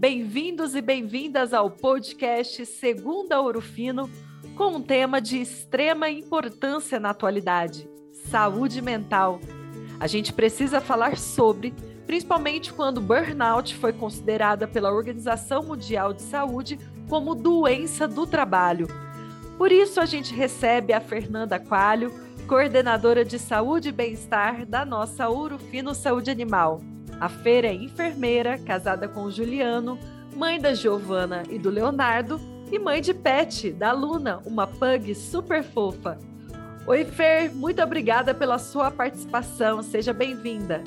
Bem-vindos e bem-vindas ao podcast Segunda Ouro Fino, com um tema de extrema importância na atualidade: saúde mental. A gente precisa falar sobre, principalmente quando burnout foi considerada pela Organização Mundial de Saúde como doença do trabalho. Por isso, a gente recebe a Fernanda Coalho, coordenadora de saúde e bem-estar da nossa Ouro Fino Saúde Animal. A Feira é enfermeira, casada com o Juliano, mãe da Giovana e do Leonardo e mãe de Pet, da Luna, uma pug super fofa. Oi, Fer, muito obrigada pela sua participação. Seja bem-vinda.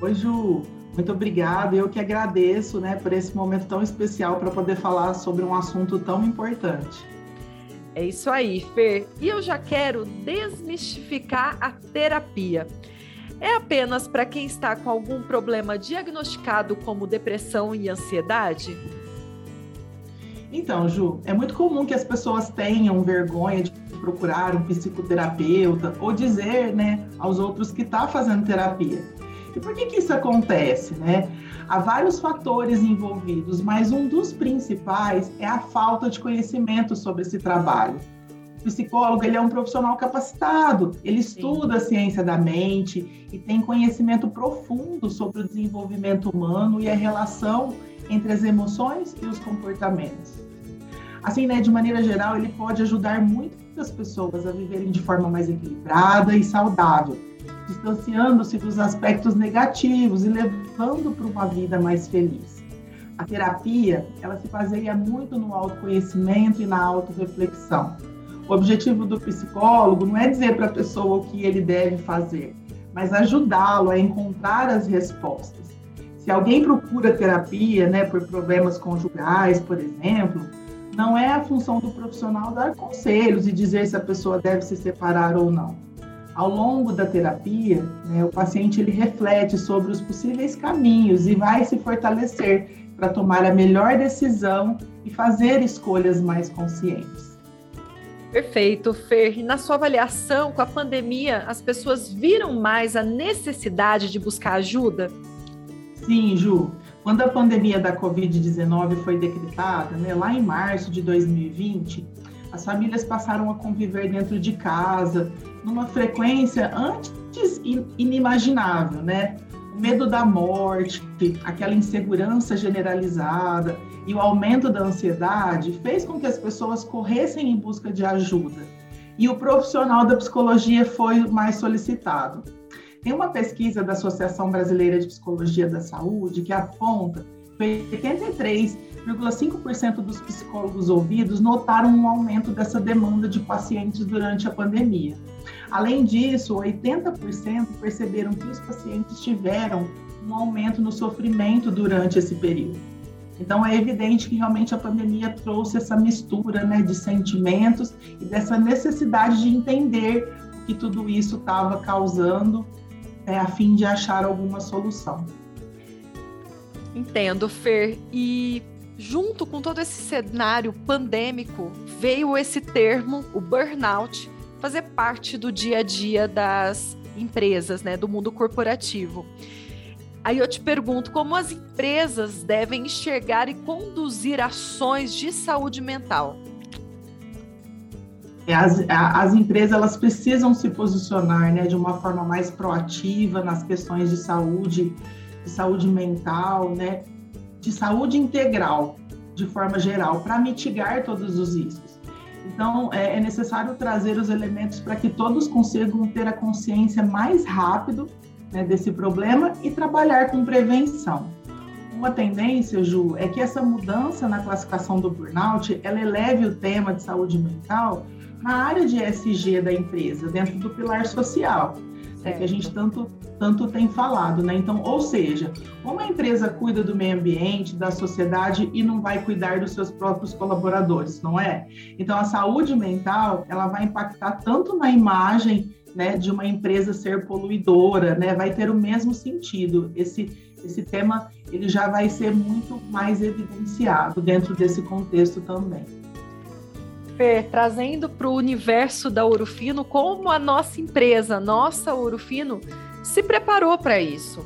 Oi, Ju. Muito obrigada. Eu que agradeço, né, por esse momento tão especial para poder falar sobre um assunto tão importante. É isso aí, Fer. E eu já quero desmistificar a terapia é apenas para quem está com algum problema diagnosticado como depressão e ansiedade? Então, Ju, é muito comum que as pessoas tenham vergonha de procurar um psicoterapeuta ou dizer, né, aos outros que está fazendo terapia. E por que que isso acontece, né? Há vários fatores envolvidos, mas um dos principais é a falta de conhecimento sobre esse trabalho psicólogo ele é um profissional capacitado, ele estuda Sim. a ciência da mente e tem conhecimento profundo sobre o desenvolvimento humano e a relação entre as emoções e os comportamentos. Assim, né, de maneira geral, ele pode ajudar muitas pessoas a viverem de forma mais equilibrada e saudável, distanciando-se dos aspectos negativos e levando para uma vida mais feliz. A terapia, ela se baseia muito no autoconhecimento e na autorreflexão o objetivo do psicólogo não é dizer para a pessoa o que ele deve fazer, mas ajudá-lo a encontrar as respostas. Se alguém procura terapia, né, por problemas conjugais, por exemplo, não é a função do profissional dar conselhos e dizer se a pessoa deve se separar ou não. Ao longo da terapia, né, o paciente ele reflete sobre os possíveis caminhos e vai se fortalecer para tomar a melhor decisão e fazer escolhas mais conscientes. Perfeito, Fer. E na sua avaliação, com a pandemia, as pessoas viram mais a necessidade de buscar ajuda? Sim, Ju. Quando a pandemia da Covid-19 foi decretada, né, lá em março de 2020, as famílias passaram a conviver dentro de casa, numa frequência antes inimaginável, né? Medo da morte, aquela insegurança generalizada, e o aumento da ansiedade fez com que as pessoas corressem em busca de ajuda. E o profissional da psicologia foi mais solicitado. Tem uma pesquisa da Associação Brasileira de Psicologia da Saúde que aponta que 83,5% dos psicólogos ouvidos notaram um aumento dessa demanda de pacientes durante a pandemia. Além disso, 80% perceberam que os pacientes tiveram um aumento no sofrimento durante esse período. Então é evidente que realmente a pandemia trouxe essa mistura né, de sentimentos e dessa necessidade de entender o que tudo isso estava causando é, a fim de achar alguma solução. Entendo, Fer. E junto com todo esse cenário pandêmico, veio esse termo, o burnout, fazer parte do dia a dia das empresas, né, do mundo corporativo. Aí eu te pergunto como as empresas devem enxergar e conduzir ações de saúde mental. É, as, as empresas elas precisam se posicionar né, de uma forma mais proativa nas questões de saúde, de saúde mental, né, de saúde integral, de forma geral, para mitigar todos os riscos. Então, é, é necessário trazer os elementos para que todos consigam ter a consciência mais rápido né, desse problema e trabalhar com prevenção. Uma tendência, Ju, é que essa mudança na classificação do burnout, ela eleve o tema de saúde mental na área de SG da empresa, dentro do pilar social, é que a gente tanto, tanto tem falado, né? Então, ou seja, como a empresa cuida do meio ambiente, da sociedade e não vai cuidar dos seus próprios colaboradores, não é? Então, a saúde mental, ela vai impactar tanto na imagem né, de uma empresa ser poluidora, né, vai ter o mesmo sentido. Esse, esse tema ele já vai ser muito mais evidenciado dentro desse contexto também. Fer, trazendo para o universo da Urufino, como a nossa empresa, nossa Urufino, se preparou para isso?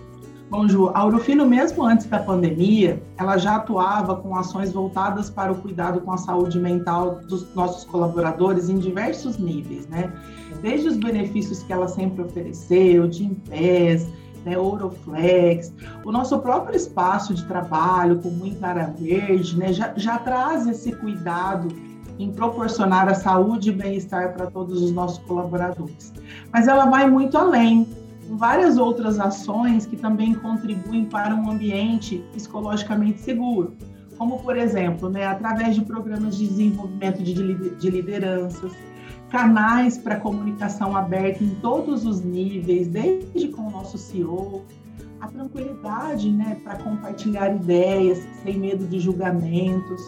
Bom, Ju, a Urufino, mesmo antes da pandemia, ela já atuava com ações voltadas para o cuidado com a saúde mental dos nossos colaboradores em diversos níveis, né? Desde os benefícios que ela sempre ofereceu, de Impés, né, Ouroflex, o nosso próprio espaço de trabalho, como em Cara Verde, né, já, já traz esse cuidado em proporcionar a saúde e bem-estar para todos os nossos colaboradores. Mas ela vai muito além, várias outras ações que também contribuem para um ambiente psicologicamente seguro, como, por exemplo, né, através de programas de desenvolvimento de, de lideranças, canais para comunicação aberta em todos os níveis, desde com o nosso CEO, a tranquilidade né, para compartilhar ideias sem medo de julgamentos,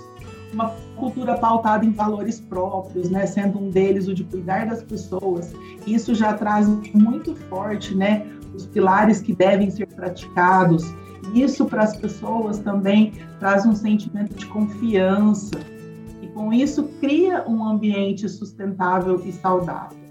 uma cultura pautada em valores próprios, né, sendo um deles o de cuidar das pessoas. Isso já traz muito forte né, os pilares que devem ser praticados. Isso para as pessoas também traz um sentimento de confiança, com isso, cria um ambiente sustentável e saudável.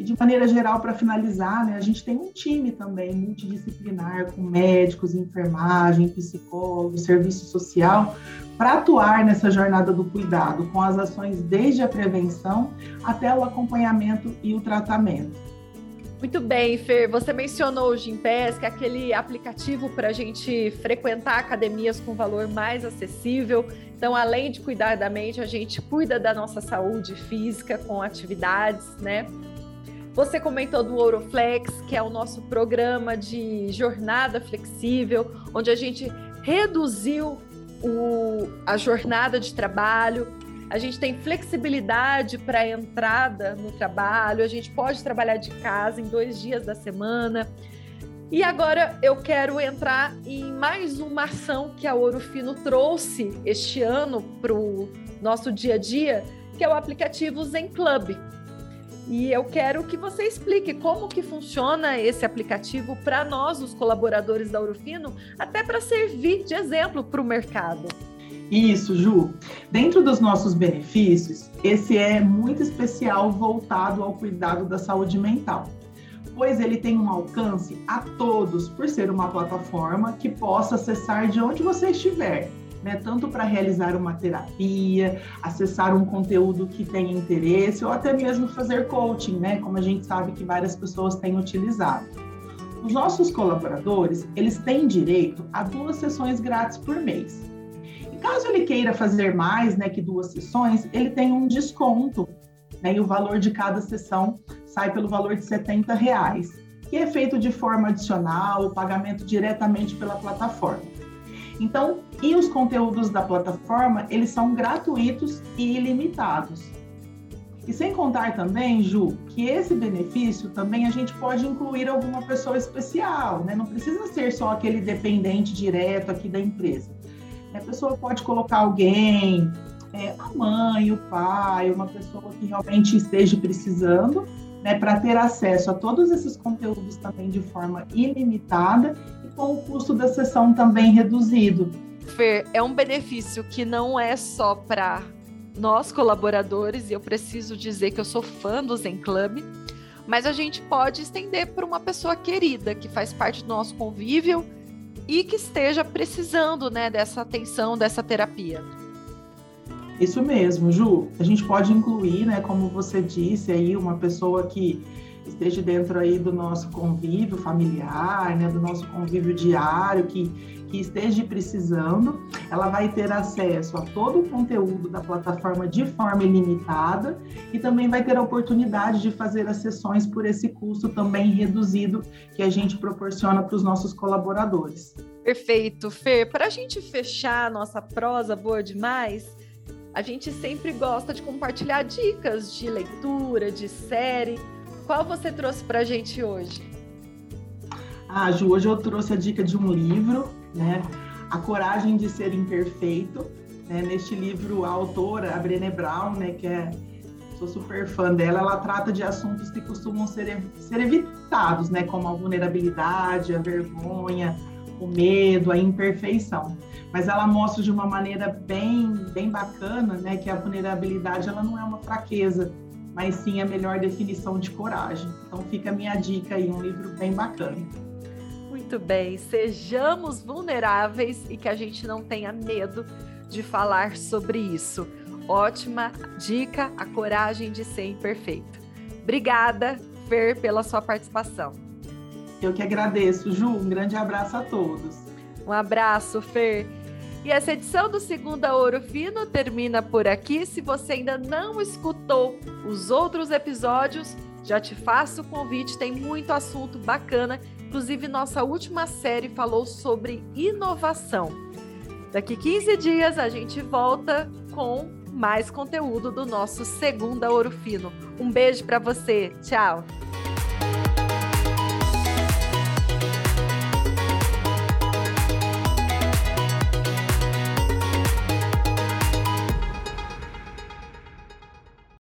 E de maneira geral, para finalizar, né, a gente tem um time também multidisciplinar, com médicos, enfermagem, psicólogos, serviço social, para atuar nessa jornada do cuidado, com as ações desde a prevenção até o acompanhamento e o tratamento. Muito bem, Fer. Você mencionou o Gimpass, que é aquele aplicativo para a gente frequentar academias com valor mais acessível então, além de cuidar da mente, a gente cuida da nossa saúde física com atividades, né? Você comentou do Ouroflex, que é o nosso programa de jornada flexível, onde a gente reduziu o, a jornada de trabalho, a gente tem flexibilidade para entrada no trabalho, a gente pode trabalhar de casa em dois dias da semana. E agora eu quero entrar em mais uma ação que a Ouro Fino trouxe este ano para o nosso dia a dia, que é o aplicativo Zen Club. E eu quero que você explique como que funciona esse aplicativo para nós, os colaboradores da Fino, até para servir de exemplo para o mercado. Isso, Ju. Dentro dos nossos benefícios, esse é muito especial voltado ao cuidado da saúde mental pois ele tem um alcance a todos, por ser uma plataforma que possa acessar de onde você estiver. Né, tanto para realizar uma terapia, acessar um conteúdo que tenha interesse, ou até mesmo fazer coaching, né, como a gente sabe que várias pessoas têm utilizado. Os nossos colaboradores, eles têm direito a duas sessões grátis por mês. E caso ele queira fazer mais né, que duas sessões, ele tem um desconto, né, e o valor de cada sessão sai pelo valor de 70 reais, que é feito de forma adicional, o pagamento diretamente pela plataforma. Então, e os conteúdos da plataforma, eles são gratuitos e ilimitados. E sem contar também, Ju, que esse benefício também a gente pode incluir alguma pessoa especial, né? Não precisa ser só aquele dependente direto aqui da empresa. A pessoa pode colocar alguém, é, a mãe, o pai, uma pessoa que realmente esteja precisando né, para ter acesso a todos esses conteúdos também de forma ilimitada e com o custo da sessão também reduzido. Fer, é um benefício que não é só para nós colaboradores, e eu preciso dizer que eu sou fã do Zen Club, mas a gente pode estender para uma pessoa querida que faz parte do nosso convívio e que esteja precisando né, dessa atenção, dessa terapia. Isso mesmo, Ju. A gente pode incluir, né, como você disse aí, uma pessoa que esteja dentro aí do nosso convívio familiar, né, do nosso convívio diário, que, que esteja precisando, ela vai ter acesso a todo o conteúdo da plataforma de forma ilimitada e também vai ter a oportunidade de fazer as sessões por esse custo também reduzido que a gente proporciona para os nossos colaboradores. Perfeito, Fer. Para a gente fechar a nossa prosa boa demais, a gente sempre gosta de compartilhar dicas de leitura, de série. Qual você trouxe para a gente hoje? Ah, Ju, hoje eu trouxe a dica de um livro, né? A Coragem de Ser Imperfeito. Né? Neste livro, a autora, a Brené Brown, né, que é sou super fã dela, ela trata de assuntos que costumam ser, ser evitados, né, como a vulnerabilidade, a vergonha, o medo, a imperfeição mas ela mostra de uma maneira bem, bem bacana, né, que a vulnerabilidade ela não é uma fraqueza, mas sim a melhor definição de coragem. Então fica a minha dica aí, um livro bem bacana. Muito bem, sejamos vulneráveis e que a gente não tenha medo de falar sobre isso. Ótima dica, a coragem de ser imperfeito. Obrigada, Fer, pela sua participação. Eu que agradeço, Ju. Um grande abraço a todos. Um abraço, Fer. E essa edição do Segunda Ouro Fino termina por aqui. Se você ainda não escutou os outros episódios, já te faço o convite, tem muito assunto bacana. Inclusive, nossa última série falou sobre inovação. Daqui 15 dias a gente volta com mais conteúdo do nosso Segunda Ouro Fino. Um beijo para você. Tchau.